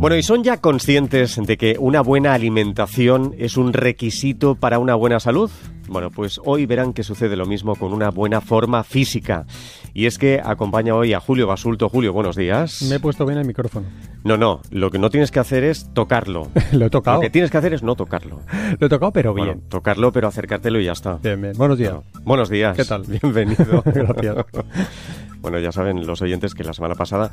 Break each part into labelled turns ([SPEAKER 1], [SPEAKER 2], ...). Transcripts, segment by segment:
[SPEAKER 1] Bueno, ¿y son ya conscientes de que una buena alimentación es un requisito para una buena salud? Bueno, pues hoy verán que sucede lo mismo con una buena forma física. Y es que acompaña hoy a Julio Basulto. Julio, buenos días.
[SPEAKER 2] Me he puesto bien el micrófono.
[SPEAKER 1] No, no, lo que no tienes que hacer es tocarlo.
[SPEAKER 2] lo he tocado.
[SPEAKER 1] Lo que tienes que hacer es no tocarlo.
[SPEAKER 2] lo he tocado, pero bien.
[SPEAKER 1] Bueno, tocarlo, pero acercártelo y ya está.
[SPEAKER 2] Bien, bien. Buenos días.
[SPEAKER 1] Bueno, buenos días.
[SPEAKER 2] ¿Qué tal?
[SPEAKER 1] Bienvenido.
[SPEAKER 2] Gracias.
[SPEAKER 1] Bueno, ya saben los oyentes que la semana pasada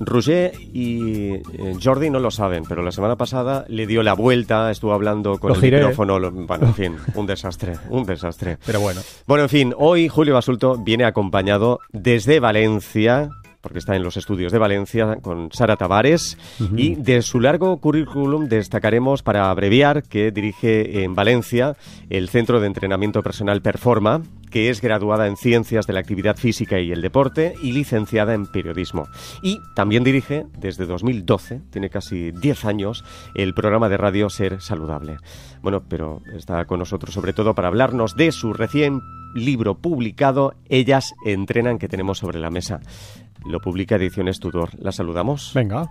[SPEAKER 1] Roger y eh, Jordi no lo saben, pero la semana pasada le dio la vuelta, estuvo hablando con
[SPEAKER 2] Lo
[SPEAKER 1] el
[SPEAKER 2] giré.
[SPEAKER 1] micrófono, lo- bueno, en fin, un desastre, un desastre.
[SPEAKER 2] Pero bueno.
[SPEAKER 1] Bueno, en fin, hoy Julio Basulto viene acompañado desde Valencia, porque está en los estudios de Valencia con Sara Tavares, y de su largo currículum destacaremos, para abreviar, que dirige en Valencia el Centro de Entrenamiento Personal Performa, que es graduada en Ciencias de la Actividad Física y el Deporte y licenciada en Periodismo. Y también dirige, desde 2012, tiene casi 10 años, el programa de radio Ser Saludable. Bueno, pero está con nosotros sobre todo para hablarnos de su recién libro publicado, Ellas entrenan, que tenemos sobre la mesa. Lo publica Ediciones Tudor. La saludamos.
[SPEAKER 2] Venga.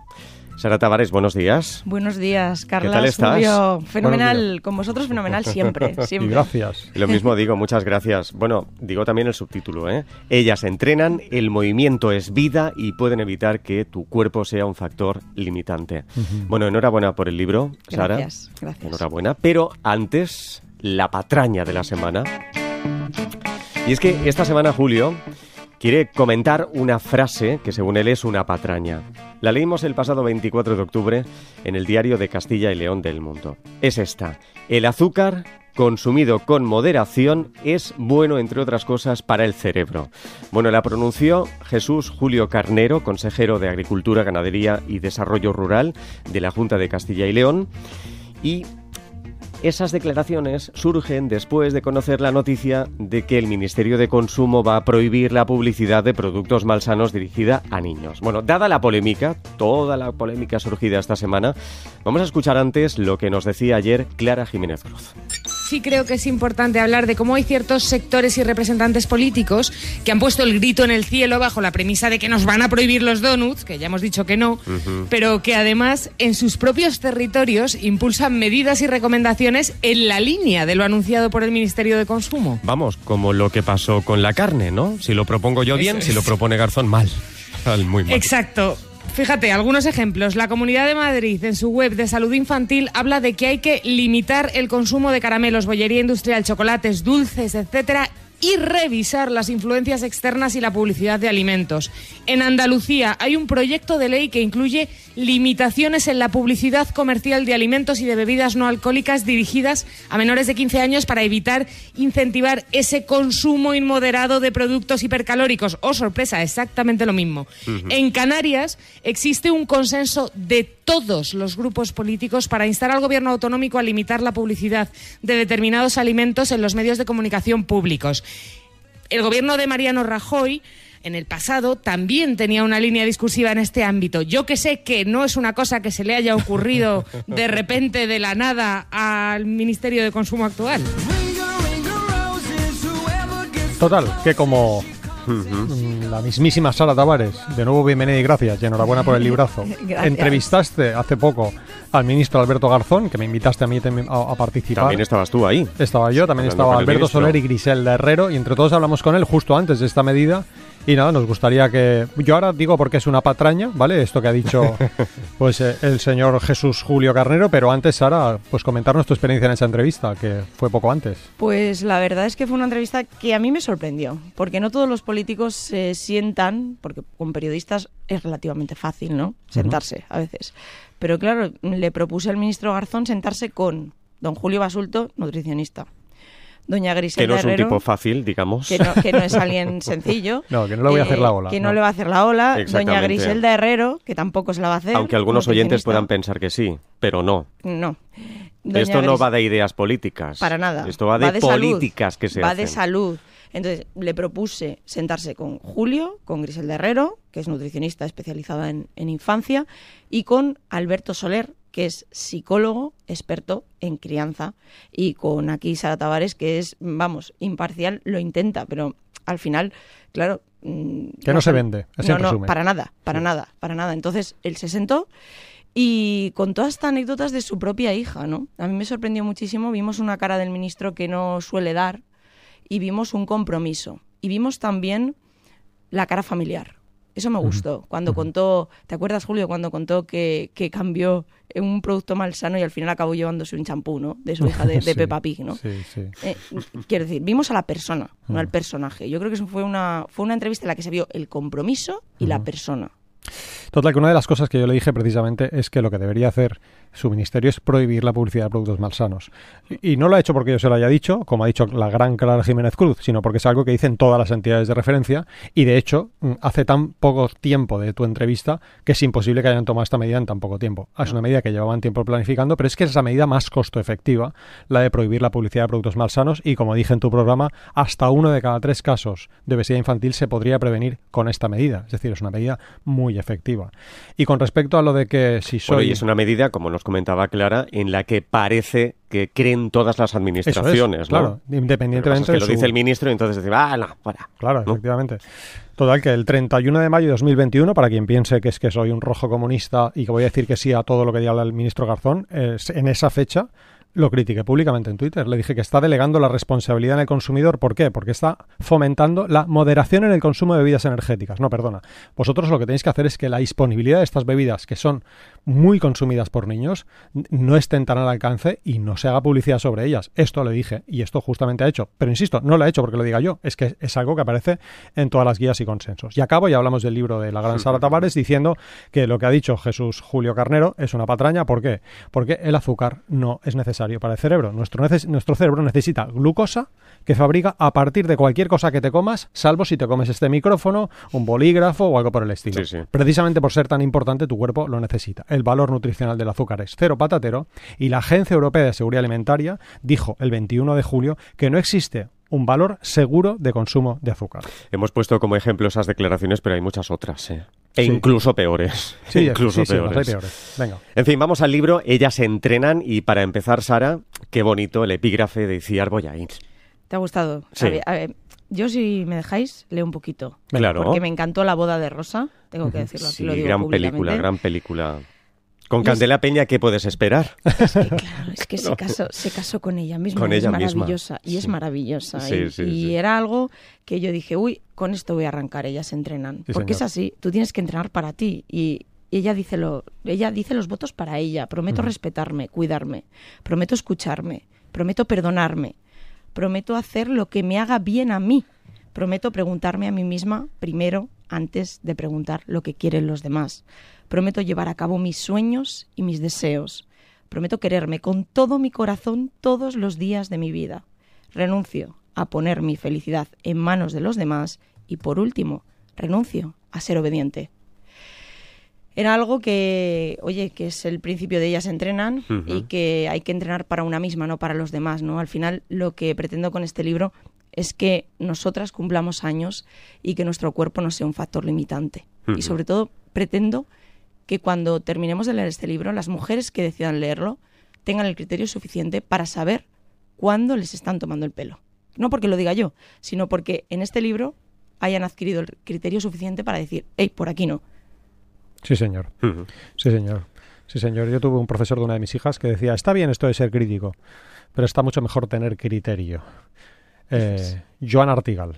[SPEAKER 1] Sara Tavares, buenos días.
[SPEAKER 3] Buenos días, Carla.
[SPEAKER 1] tal estás?
[SPEAKER 3] Julio. Fenomenal, con vosotros fenomenal siempre,
[SPEAKER 2] Y
[SPEAKER 3] siempre.
[SPEAKER 2] gracias.
[SPEAKER 1] Lo mismo digo, muchas gracias. Bueno, digo también el subtítulo, ¿eh? Ellas entrenan, el movimiento es vida y pueden evitar que tu cuerpo sea un factor limitante. Bueno, enhorabuena por el libro, Sara.
[SPEAKER 3] Gracias, gracias.
[SPEAKER 1] Enhorabuena. Pero antes, la patraña de la semana. Y es que esta semana, Julio, quiere comentar una frase que según él es una patraña. La leímos el pasado 24 de octubre en el diario de Castilla y León del Mundo. Es esta. El azúcar consumido con moderación es bueno, entre otras cosas, para el cerebro. Bueno, la pronunció Jesús Julio Carnero, consejero de Agricultura, Ganadería y Desarrollo Rural de la Junta de Castilla y León. Y esas declaraciones surgen después de conocer la noticia de que el Ministerio de Consumo va a prohibir la publicidad de productos malsanos dirigida a niños. Bueno, dada la polémica, toda la polémica surgida esta semana, vamos a escuchar antes lo que nos decía ayer Clara Jiménez Cruz.
[SPEAKER 4] Sí creo que es importante hablar de cómo hay ciertos sectores y representantes políticos que han puesto el grito en el cielo bajo la premisa de que nos van a prohibir los donuts, que ya hemos dicho que no, pero que además en sus propios territorios impulsan medidas y recomendaciones en la línea de lo anunciado por el Ministerio de Consumo.
[SPEAKER 1] Vamos, como lo que pasó con la carne, ¿no? Si lo propongo yo bien, si lo propone Garzón mal. Al muy mal.
[SPEAKER 4] Exacto. Fíjate, algunos ejemplos. La Comunidad de Madrid, en su web de salud infantil, habla de que hay que limitar el consumo de caramelos, bollería industrial, chocolates, dulces, etcétera, y revisar las influencias externas y la publicidad de alimentos. En Andalucía hay un proyecto de ley que incluye limitaciones en la publicidad comercial de alimentos y de bebidas no alcohólicas dirigidas a menores de 15 años para evitar incentivar ese consumo inmoderado de productos hipercalóricos. Oh, sorpresa, exactamente lo mismo. En Canarias existe un consenso de todos los grupos políticos para instar al gobierno autonómico a limitar la publicidad de determinados alimentos en los medios de comunicación públicos. El gobierno de Mariano Rajoy en el pasado también tenía una línea discursiva en este ámbito. Yo que sé que no es una cosa que se le haya ocurrido de repente de la nada al Ministerio de Consumo actual.
[SPEAKER 2] Total, que como la mismísima Sara Tavares, de nuevo bienvenida y gracias, y enhorabuena por el librazo.
[SPEAKER 3] Gracias.
[SPEAKER 2] Entrevistaste hace poco al ministro Alberto Garzón, que me invitaste a mí a, a participar.
[SPEAKER 1] También estabas tú ahí.
[SPEAKER 2] Estaba yo, también
[SPEAKER 1] Hablando
[SPEAKER 2] estaba Alberto. Soler y Griselda Herrero, y entre todos hablamos con él justo antes de esta medida. Y nada, nos gustaría que. Yo ahora digo porque es una patraña, ¿vale? Esto que ha dicho pues eh, el señor Jesús Julio Carnero, pero antes, Sara, pues comentarnos tu experiencia en esa entrevista, que fue poco antes.
[SPEAKER 3] Pues la verdad es que fue una entrevista que a mí me sorprendió, porque no todos los políticos se sientan, porque con periodistas es relativamente fácil, ¿no? Sentarse a veces. Pero claro, le propuse al ministro Garzón sentarse con don Julio Basulto, nutricionista, doña
[SPEAKER 1] Que
[SPEAKER 3] Griselda
[SPEAKER 1] no es un
[SPEAKER 3] Herrero,
[SPEAKER 1] tipo fácil, digamos.
[SPEAKER 3] que no, que no es alguien sencillo.
[SPEAKER 2] No, que no le voy a hacer la ola,
[SPEAKER 3] Que no,
[SPEAKER 2] no.
[SPEAKER 3] le va a hacer la ola. Doña. Griselda Herrero, que tampoco se la va a hacer.
[SPEAKER 1] Aunque algunos oyentes puedan pensar que sí, pero no.
[SPEAKER 3] No. Doña
[SPEAKER 1] Esto no
[SPEAKER 3] Gris-
[SPEAKER 1] va de ideas políticas.
[SPEAKER 3] Para nada.
[SPEAKER 1] Esto va de, políticas que se
[SPEAKER 3] Va
[SPEAKER 1] hacen.
[SPEAKER 3] de salud. Entonces, le propuse sentarse con Julio, con Griselda Herrero, que es nutricionista especializada en, en infancia, y con Alberto Soler, que es psicólogo experto en crianza, y con aquí Sara Tavares, que es, vamos, imparcial, lo intenta, pero al final, claro... mm,
[SPEAKER 2] Que no se vende, así en
[SPEAKER 3] No, no,
[SPEAKER 2] resumen.
[SPEAKER 3] para nada, para nada, para nada. Entonces, él se sentó Y contó hasta anécdotas de su propia hija, ¿no? A mí me sorprendió muchísimo. Vimos una cara del ministro que no suele dar y vimos un compromiso. Y vimos también la cara familiar. Eso me gustó. Cuando contó, ¿te acuerdas, Julio, cuando contó que, que cambió un producto malsano y al final acabó llevándose un champú, ¿no? De su hija, de, de
[SPEAKER 2] Sí.
[SPEAKER 3] Peppa Pig, ¿no?
[SPEAKER 2] Sí, sí.
[SPEAKER 3] Eh, quiero decir, vimos a la persona, no al personaje. Yo creo que eso fue una, fue una entrevista en la que se vio el compromiso y la persona.
[SPEAKER 2] Total, que una de las cosas que yo le dije precisamente es que lo que debería hacer su ministerio es prohibir la publicidad de productos malsanos. Y, y no lo ha hecho porque yo se lo haya dicho, como ha dicho la gran Clara Jiménez Cruz, sino porque es algo que dicen todas las entidades de referencia y de hecho mm, hace tan poco tiempo de tu entrevista que es imposible que hayan tomado esta medida en tan poco tiempo. Ah, Es una medida que llevaban tiempo planificando, pero es que es la medida más costo efectiva, la de prohibir la publicidad de productos malsanos y como dije en tu programa, hasta uno de cada tres casos de obesidad infantil se podría prevenir con esta medida. Es decir, es una medida muy efectiva. Y con respecto a lo de que si soy...
[SPEAKER 1] Bueno, y es una medida, como nos comentaba Clara, en la que parece que creen todas las
[SPEAKER 2] es,
[SPEAKER 1] administraciones, ¿no?
[SPEAKER 2] claro,
[SPEAKER 1] Lo que
[SPEAKER 2] independientemente
[SPEAKER 1] es que
[SPEAKER 2] de
[SPEAKER 1] lo
[SPEAKER 2] su-
[SPEAKER 1] dice el ministro y entonces dice, ah, no, fuera.
[SPEAKER 2] Claro,
[SPEAKER 1] ¿no?
[SPEAKER 2] efectivamente. Total, que el 31 de mayo de 2021, para quien piense que es que soy un rojo comunista y que voy a decir que sí a todo lo que diga el ministro Garzón, es- en esa fecha lo critiqué públicamente en Twitter. Le dije que está delegando la responsabilidad en el consumidor. ¿Por qué? Porque está fomentando la moderación en el consumo de bebidas energéticas. No, perdona. Vosotros lo que tenéis que hacer es que la disponibilidad de estas bebidas, que son muy consumidas por niños, no estén tan al alcance y no se haga publicidad sobre ellas. Esto le dije y esto justamente ha hecho. Pero insisto, no lo ha hecho porque lo diga yo. Es que es algo que aparece en todas las guías y consensos. Y acabo y hablamos del libro de la gran Sara Tavares diciendo que lo que ha dicho Jesús Julio Carnero es una patraña. ¿Por qué? Porque el azúcar no es necesario para el cerebro. Nuestro, nuestro cerebro necesita glucosa que fabrica a partir de cualquier cosa que te comas, salvo si te comes este micrófono, un bolígrafo o algo por el estilo.
[SPEAKER 1] Sí, sí.
[SPEAKER 2] Precisamente por ser tan importante, tu cuerpo lo necesita. El valor nutricional del azúcar es cero patatero y la Agencia Europea de Seguridad Alimentaria dijo el 21 de julio que no existe un valor seguro de consumo de azúcar.
[SPEAKER 1] Hemos puesto como ejemplo esas declaraciones, pero hay muchas otras, ¿eh? E
[SPEAKER 2] Sí.
[SPEAKER 1] incluso peores. incluso
[SPEAKER 2] sí, sí, las hay
[SPEAKER 1] peores.
[SPEAKER 2] peores. Venga.
[SPEAKER 1] En fin, vamos al libro. Ellas se entrenan y para empezar, Sara, qué bonito el epígrafe de Iciar Boyain.
[SPEAKER 3] ¿Te ha gustado?
[SPEAKER 1] Sí.
[SPEAKER 3] A ver, a ver, yo, si me dejáis, leo un poquito.
[SPEAKER 1] Claro.
[SPEAKER 3] Porque me encantó la boda de Rosa, tengo que decirlo aquí,
[SPEAKER 1] Sí,
[SPEAKER 3] lo digo
[SPEAKER 1] gran
[SPEAKER 3] públicamente.
[SPEAKER 1] película, gran película. Con Candela Peña, ¿qué puedes esperar?
[SPEAKER 3] Es que, claro, es que se, casó, se casó con ella misma.
[SPEAKER 1] Con ella
[SPEAKER 3] es
[SPEAKER 1] misma.
[SPEAKER 3] maravillosa. Y es maravillosa.
[SPEAKER 1] Sí,
[SPEAKER 3] y
[SPEAKER 1] sí,
[SPEAKER 3] y
[SPEAKER 1] sí.
[SPEAKER 3] era algo que yo dije, uy, con esto voy a arrancar. Ellas entrenan. Porque
[SPEAKER 2] señor.
[SPEAKER 3] es así. Tú tienes que entrenar para ti. Y ella dice, lo, ella dice los votos para ella. Prometo respetarme, cuidarme. Prometo escucharme. Prometo perdonarme. Prometo hacer lo que me haga bien a mí. Prometo preguntarme a mí misma primero antes de preguntar lo que quieren los demás. Prometo llevar a cabo mis sueños y mis deseos. Prometo quererme con todo mi corazón todos los días de mi vida. Renuncio a poner mi felicidad en manos de los demás y por último, renuncio a ser obediente. Era algo que, oye, que es el principio de ellas entrenan y que hay que entrenar para una misma, no para los demás, ¿no? Al final lo que pretendo con este libro es que nosotras cumplamos años y que nuestro cuerpo no sea un factor limitante. Y sobre todo pretendo que cuando terminemos de leer este libro, las mujeres que decidan leerlo tengan el criterio suficiente para saber cuándo les están tomando el pelo. No porque lo diga yo, sino porque en este libro hayan adquirido el criterio suficiente para decir, hey, por aquí no.
[SPEAKER 2] Sí, señor. Sí, señor. Sí, señor. Yo tuve un profesor de una de mis hijas que decía, está bien esto de ser crítico, pero está mucho mejor tener criterio. Eh, Joan Artigal.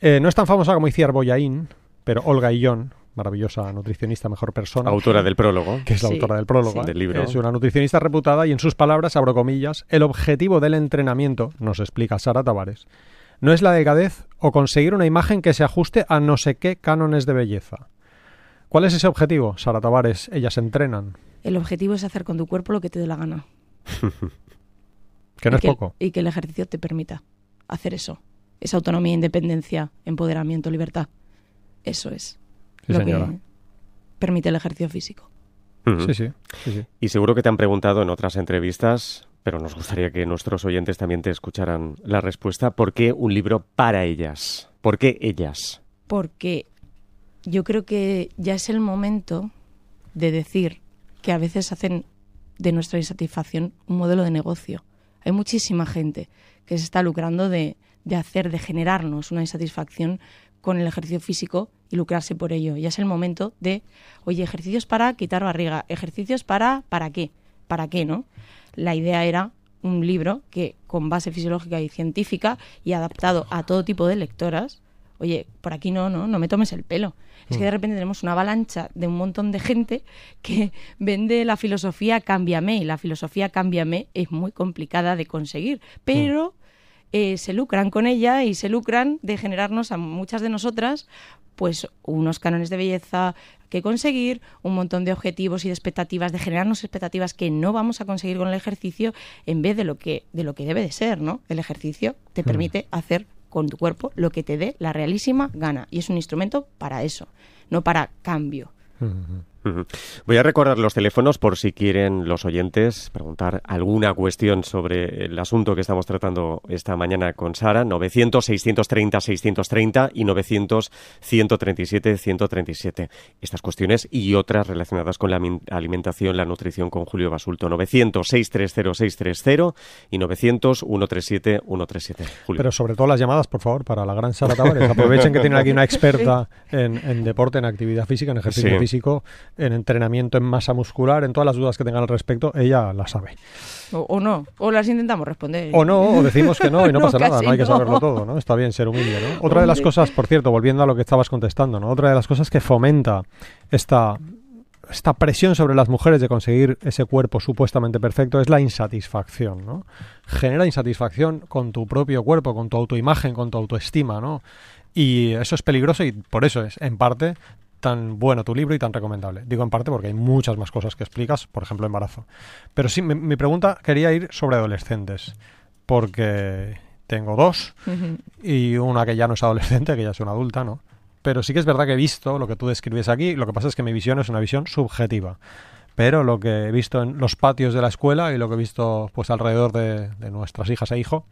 [SPEAKER 2] Eh, no es tan famosa como Iciar Boyaín, pero Olga Illón, maravillosa nutricionista, mejor persona.
[SPEAKER 1] Autora del prólogo.
[SPEAKER 2] que es la
[SPEAKER 3] Sí,
[SPEAKER 2] autora del prólogo,
[SPEAKER 3] sí.
[SPEAKER 1] Del libro.
[SPEAKER 2] es una nutricionista reputada y en sus palabras, abro comillas, el objetivo del entrenamiento, nos explica Sara Tavares, no es la delgadez o conseguir una imagen que se ajuste a no sé qué cánones de belleza. ¿Cuál es ese objetivo, Sara Tavares? Ellas entrenan,
[SPEAKER 3] El objetivo es hacer con tu cuerpo lo que te dé la gana.
[SPEAKER 2] que no
[SPEAKER 3] y
[SPEAKER 2] es
[SPEAKER 3] que,
[SPEAKER 2] poco.
[SPEAKER 3] Y que el ejercicio te permita hacer eso. Esa autonomía, independencia, empoderamiento, libertad. Eso es
[SPEAKER 2] Sí,
[SPEAKER 3] lo
[SPEAKER 2] señora.
[SPEAKER 3] que permite el ejercicio físico.
[SPEAKER 2] Sí, sí, sí, sí.
[SPEAKER 1] Y seguro que te han preguntado en otras entrevistas, pero nos gustaría que nuestros oyentes también te escucharan la respuesta. ¿Por qué un libro para ellas? ¿Por qué ellas?
[SPEAKER 3] Porque yo creo que ya es el momento de decir que a veces hacen de nuestra insatisfacción un modelo de negocio. Hay muchísima gente que se está lucrando de, de hacer, de generarnos una insatisfacción con el ejercicio físico y lucrarse por ello. Ya es el momento de, oye, ejercicios para quitar barriga, ejercicios para, ¿para qué? ¿Para qué, no? La idea era un libro que con base fisiológica y científica y adaptado a todo tipo de lectoras, oye, por aquí no, no, no me tomes el pelo. Es que de repente tenemos una avalancha de un montón de gente que vende la filosofía cámbiame y la filosofía cámbiame es muy complicada de conseguir, pero eh, se lucran con ella y se lucran de generarnos a muchas de nosotras pues unos cánones de belleza que conseguir, un montón de objetivos y de expectativas, de generarnos expectativas que no vamos a conseguir con el ejercicio en vez de lo que, de lo que debe de ser, ¿no? El ejercicio te permite hacer con tu cuerpo lo que te dé la realísima gana y es un instrumento para eso, no para cambio.
[SPEAKER 1] Ujú. Voy a recordar los teléfonos por si quieren los oyentes preguntar alguna cuestión sobre el asunto que estamos tratando esta mañana con Sara. 900-630-630 y 900-137-137. Estas cuestiones y otras relacionadas con la alimentación, la nutrición con Julio Basulto. 900-630-630 y 900-137-137. Julio.
[SPEAKER 2] Pero sobre todo las llamadas, por favor, para la gran Sara Tavares. Aprovechen que tienen aquí una experta en, en deporte, en actividad física, en ejercicio
[SPEAKER 1] Sí.
[SPEAKER 2] físico, en entrenamiento, en masa muscular, en todas las dudas que tengan al respecto, ella la sabe.
[SPEAKER 3] O, o no, o las intentamos responder.
[SPEAKER 2] O no, o decimos que no y no,
[SPEAKER 3] No,
[SPEAKER 2] pasa nada, no hay que
[SPEAKER 3] no.
[SPEAKER 2] saberlo todo, ¿no? Está bien ser humilde, ¿no? Otra de las cosas, por cierto, volviendo a lo que estabas contestando, ¿no? Otra de las cosas que fomenta esta, esta presión sobre las mujeres de conseguir ese cuerpo supuestamente perfecto es la insatisfacción, ¿no? Genera insatisfacción con tu propio cuerpo, con tu autoimagen, con tu autoestima, ¿no? Y eso es peligroso y por eso es, en parte, tan bueno tu libro y tan recomendable. Digo en parte porque hay muchas más cosas que explicas, por ejemplo, embarazo. Pero sí, mi, mi pregunta quería ir sobre adolescentes, porque tengo dos y una que ya no es adolescente, que ya es una adulta, ¿no? Pero sí que es verdad que he visto lo que tú describes aquí, lo que pasa es que mi visión es una visión subjetiva. Pero lo que he visto en los patios de la escuela y lo que he visto pues alrededor de, de nuestras hijas e hijos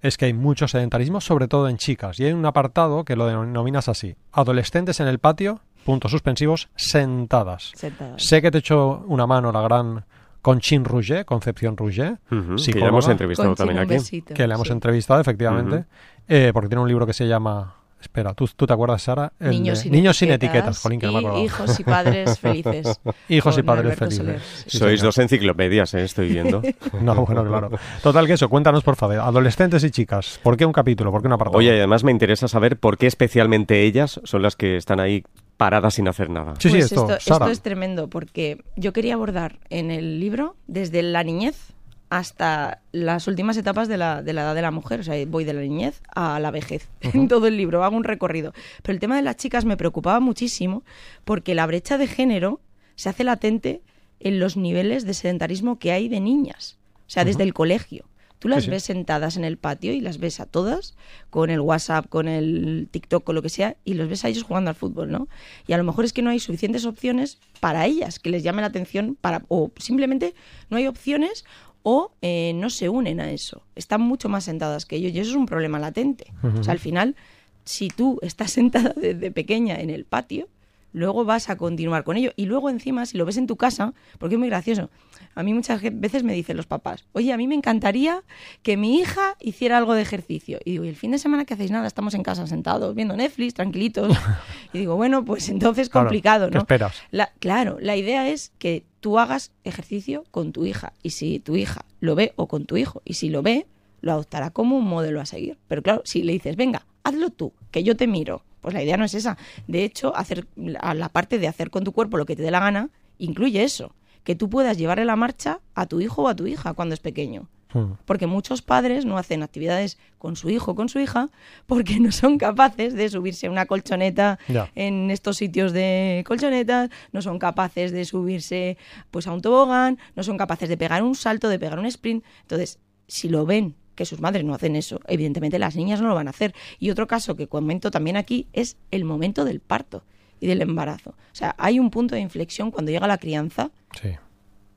[SPEAKER 2] es que hay mucho sedentarismo, sobre todo en chicas. Y hay un apartado que lo denominas así. Adolescentes en el patio, puntos suspensivos, sentadas.
[SPEAKER 3] Sentadas.
[SPEAKER 2] Sé que te echo una mano la gran Conchín Rouget, Concepción Rouget,
[SPEAKER 1] Ujú, que ya
[SPEAKER 2] psicóloga,
[SPEAKER 1] hemos entrevistado
[SPEAKER 3] Conchín,
[SPEAKER 1] también aquí.
[SPEAKER 3] besito,
[SPEAKER 2] que le hemos
[SPEAKER 3] sí.
[SPEAKER 2] entrevistado efectivamente, eh, porque tiene un libro que se llama... Espera, ¿tú, tú te acuerdas, Sara? El
[SPEAKER 3] Niños
[SPEAKER 2] de
[SPEAKER 3] sin,
[SPEAKER 2] Niños sin
[SPEAKER 3] etiquetas,
[SPEAKER 2] etiquetas. Jolín, que no me
[SPEAKER 3] hijos y padres felices.
[SPEAKER 2] Hijos y padres
[SPEAKER 3] Alberto
[SPEAKER 2] felices. Sí,
[SPEAKER 1] Sois
[SPEAKER 2] señor.
[SPEAKER 1] dos enciclopedias, ¿eh? estoy viendo.
[SPEAKER 2] No, bueno, claro. Total que eso, cuéntanos por favor. Adolescentes y chicas, ¿por qué un capítulo? ¿Por qué un apartado?
[SPEAKER 1] Oye, además me interesa saber por qué especialmente ellas son las que están ahí paradas sin hacer nada.
[SPEAKER 2] sí, sí,
[SPEAKER 3] Pues
[SPEAKER 2] esto,
[SPEAKER 3] esto,
[SPEAKER 2] Sara.
[SPEAKER 3] esto es tremendo porque yo quería abordar en el libro desde la niñez hasta las últimas etapas de la, de la edad de la mujer. O sea, voy de la niñez a la vejez en todo el libro, hago un recorrido. Pero el tema de las chicas me preocupaba muchísimo porque la brecha de género se hace latente en los niveles de sedentarismo que hay de niñas. O sea, desde el colegio. Tú las
[SPEAKER 2] Sí, sí.
[SPEAKER 3] ves sentadas en el patio y las ves a todas con el WhatsApp, con el TikTok, con lo que sea, y los ves a ellos jugando al fútbol, ¿no? Y a lo mejor es que no hay suficientes opciones para ellas que les llame la atención, para, o simplemente no hay opciones o eh, no se unen a eso. Están mucho más sentadas que ellos y eso es un problema latente. O sea, al final, si tú estás sentada desde pequeña en el patio, luego vas a continuar con ello. Y luego encima, si lo ves en tu casa, porque es muy gracioso, a mí muchas veces me dicen los papás, oye, a mí me encantaría que mi hija hiciera algo de ejercicio. Y digo, ¿y el fin de semana que hacéis nada? Estamos en casa sentados, viendo Netflix, tranquilitos. y digo, bueno, pues entonces
[SPEAKER 2] Claro,
[SPEAKER 3] complicado,
[SPEAKER 2] ¿qué
[SPEAKER 3] ¿no?
[SPEAKER 2] esperas?
[SPEAKER 3] La- claro, la idea es que tú hagas ejercicio con tu hija. Y si tu hija lo ve, o con tu hijo, y si lo ve, lo adoptará como un modelo a seguir. Pero claro, si le dices, venga, hazlo tú, que yo te miro, pues la idea no es esa. De hecho, hacer a la parte de hacer con tu cuerpo lo que te dé la gana, incluye eso, que tú puedas llevarle la marcha a tu hijo o a tu hija cuando es pequeño.
[SPEAKER 2] Hmm.
[SPEAKER 3] Porque muchos padres no hacen actividades con su hijo o con su hija porque no son capaces de subirse a una colchoneta
[SPEAKER 2] Ya.
[SPEAKER 3] en estos sitios de colchonetas, no son capaces de subirse pues a un tobogán, no son capaces de pegar un salto, de pegar un sprint. Entonces, si lo ven que sus madres no hacen eso, evidentemente las niñas no lo van a hacer. Y otro caso que comento también aquí es el momento del parto y del embarazo. O sea, hay un punto de inflexión cuando llega la crianza
[SPEAKER 2] Sí.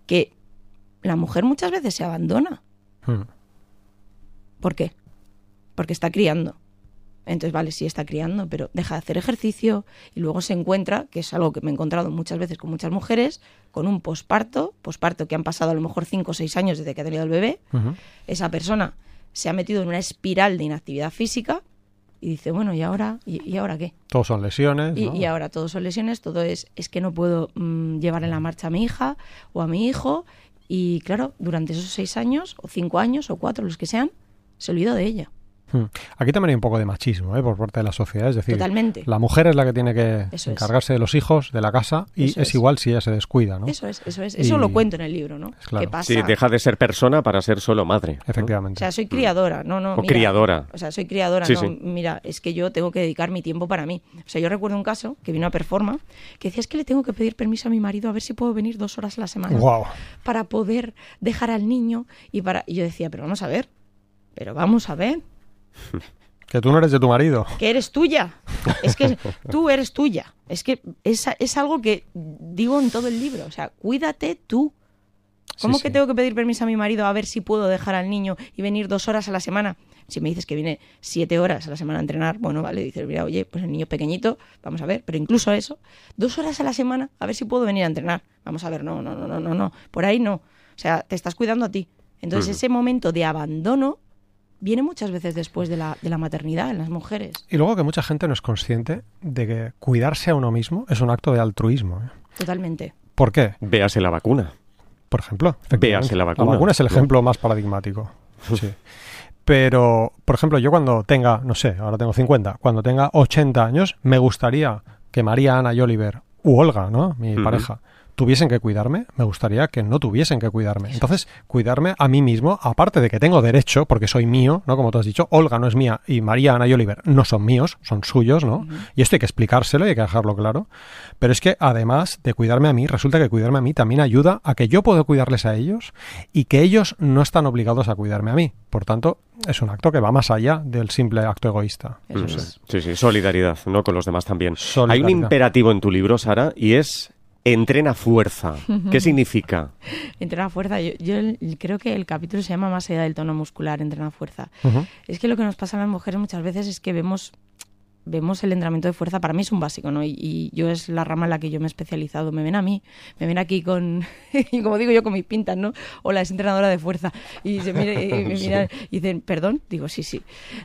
[SPEAKER 3] que la mujer muchas veces se abandona.
[SPEAKER 2] Hmm.
[SPEAKER 3] ¿Por qué? Porque está criando. Entonces, vale, sí está criando, pero deja de hacer ejercicio y luego se encuentra, que es algo que me he encontrado muchas veces con muchas mujeres, con un posparto, posparto que han pasado a lo mejor 5 o 6 años desde que ha tenido el bebé. Esa persona se ha metido en una espiral de inactividad física Y dice, bueno, ¿y ahora? ¿Y, y ahora qué?
[SPEAKER 2] Todos son lesiones.
[SPEAKER 3] Y,
[SPEAKER 2] ¿no?
[SPEAKER 3] y ahora todo son lesiones, todo es, es que no puedo mm, llevar en la marcha a mi hija o a mi hijo. Y claro, durante esos seis años, o cinco años, o cuatro, los que sean, se olvidó de ella.
[SPEAKER 2] Hmm. Aquí también hay un poco de machismo ¿eh? por parte de la sociedad. Es decir,
[SPEAKER 3] Totalmente.
[SPEAKER 2] la mujer es la que tiene que
[SPEAKER 3] Eso es.
[SPEAKER 2] encargarse de los hijos, de la casa, y
[SPEAKER 3] Eso
[SPEAKER 2] es,
[SPEAKER 3] es.
[SPEAKER 2] igual si ella se descuida, ¿no?
[SPEAKER 3] Eso es, eso es. Eso
[SPEAKER 2] Y-
[SPEAKER 3] lo cuento en el libro, ¿no?
[SPEAKER 2] Claro.
[SPEAKER 3] ¿Qué pasa?
[SPEAKER 1] Sí, deja de ser persona para ser solo madre. ¿no?
[SPEAKER 3] O
[SPEAKER 2] Efectivamente.
[SPEAKER 3] sea, soy criadora, no, no.
[SPEAKER 1] O criadora.
[SPEAKER 3] O sea, soy criadora,
[SPEAKER 1] Sí,
[SPEAKER 3] no.
[SPEAKER 1] sí.
[SPEAKER 3] Mira, es que yo tengo que dedicar mi tiempo para mí. O sea, yo recuerdo un caso que vino a Performa que decía es que le tengo que pedir permiso a mi marido a ver si puedo venir dos horas a la semana
[SPEAKER 2] Guau.
[SPEAKER 3] para poder dejar al niño y para. Y yo decía, pero vamos a ver, pero vamos a ver,
[SPEAKER 2] Que tú no eres de tu marido.
[SPEAKER 3] que eres tuya. Es que tú eres tuya. Es que es, es algo que digo en todo el libro. O sea, cuídate tú. ¿Cómo
[SPEAKER 2] Sí,
[SPEAKER 3] que
[SPEAKER 2] sí.
[SPEAKER 3] tengo que pedir permiso a mi marido a ver si puedo dejar al niño y venir dos horas a la semana? Si me dices que viene siete horas a la semana a entrenar, bueno, vale, dices, mira, oye, pues el niño pequeñito, vamos a ver, pero incluso eso, dos horas a la semana, a ver si puedo venir a entrenar. Vamos a ver, no, no, no, no, no, no, por ahí no. O sea, te estás cuidando a ti. Entonces, ese momento de abandono viene muchas veces después de la, de la maternidad en las mujeres.
[SPEAKER 2] Y luego que mucha gente no es consciente de que cuidarse a uno mismo es un acto de altruismo. ¿eh?
[SPEAKER 3] Totalmente.
[SPEAKER 2] ¿Por qué?
[SPEAKER 1] Véase la vacuna.
[SPEAKER 2] Por ejemplo,
[SPEAKER 1] Véase la vacuna.
[SPEAKER 2] es el ejemplo más paradigmático. Sí. Pero, por ejemplo, yo cuando tenga, no sé, ahora tengo 50, cuando tenga 80 años, me gustaría que María, Ana y Oliver, u Olga, ¿no? Mi pareja, tuviesen que cuidarme, me gustaría que no tuviesen que cuidarme. Entonces, cuidarme a mí mismo, aparte de que tengo derecho, porque soy mío, ¿no? Como tú has dicho, Olga no es mía y María, Ana y Oliver no son míos, son suyos, ¿no? Y esto hay que explicárselo y hay que dejarlo claro. Pero es que además de cuidarme a mí, resulta que cuidarme a mí también ayuda a que yo puedo cuidarles a ellos y que ellos no están obligados a cuidarme a mí. Por tanto, es un acto que va más allá del simple acto egoísta.
[SPEAKER 3] Eso
[SPEAKER 1] Mm,
[SPEAKER 3] es.
[SPEAKER 1] Sí, sí, solidaridad, ¿no? Con los demás también. Hay un imperativo en tu libro, Sara, y es entrena fuerza. ¿Qué significa?
[SPEAKER 3] Entrena fuerza. Yo, creo que el capítulo se llama Más allá del tono muscular, entrena fuerza. Es que lo que nos pasa a las mujeres muchas veces es que vemos vemos el entrenamiento de fuerza, para mí es un básico, ¿no? Y, y yo es la rama en la que yo me he especializado. Me ven a mí, me ven aquí con, y como digo yo, con mis pintas, ¿no? Hola, es entrenadora de fuerza. Y se mira- y me miran y dicen, perdón, digo, sí, sí.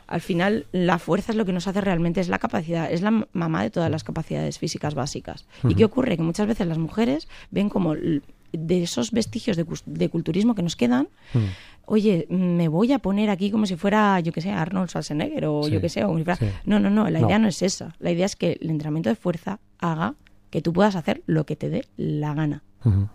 [SPEAKER 3] Al final, la fuerza es lo que nos hace realmente, es la capacidad, es la mamá de todas las capacidades físicas básicas. ¿Y qué ocurre? Que muchas veces las mujeres ven como de esos vestigios de, de culturismo que nos quedan,
[SPEAKER 2] Mm.
[SPEAKER 3] oye, me voy a poner aquí como si fuera, yo que sé, Arnold Schwarzenegger o
[SPEAKER 2] Sí,
[SPEAKER 3] yo que sé, o
[SPEAKER 2] sí.
[SPEAKER 3] No, no, no, la
[SPEAKER 2] No.
[SPEAKER 3] idea no es esa. La idea es que el entrenamiento de fuerza haga que tú puedas hacer lo que te dé la gana.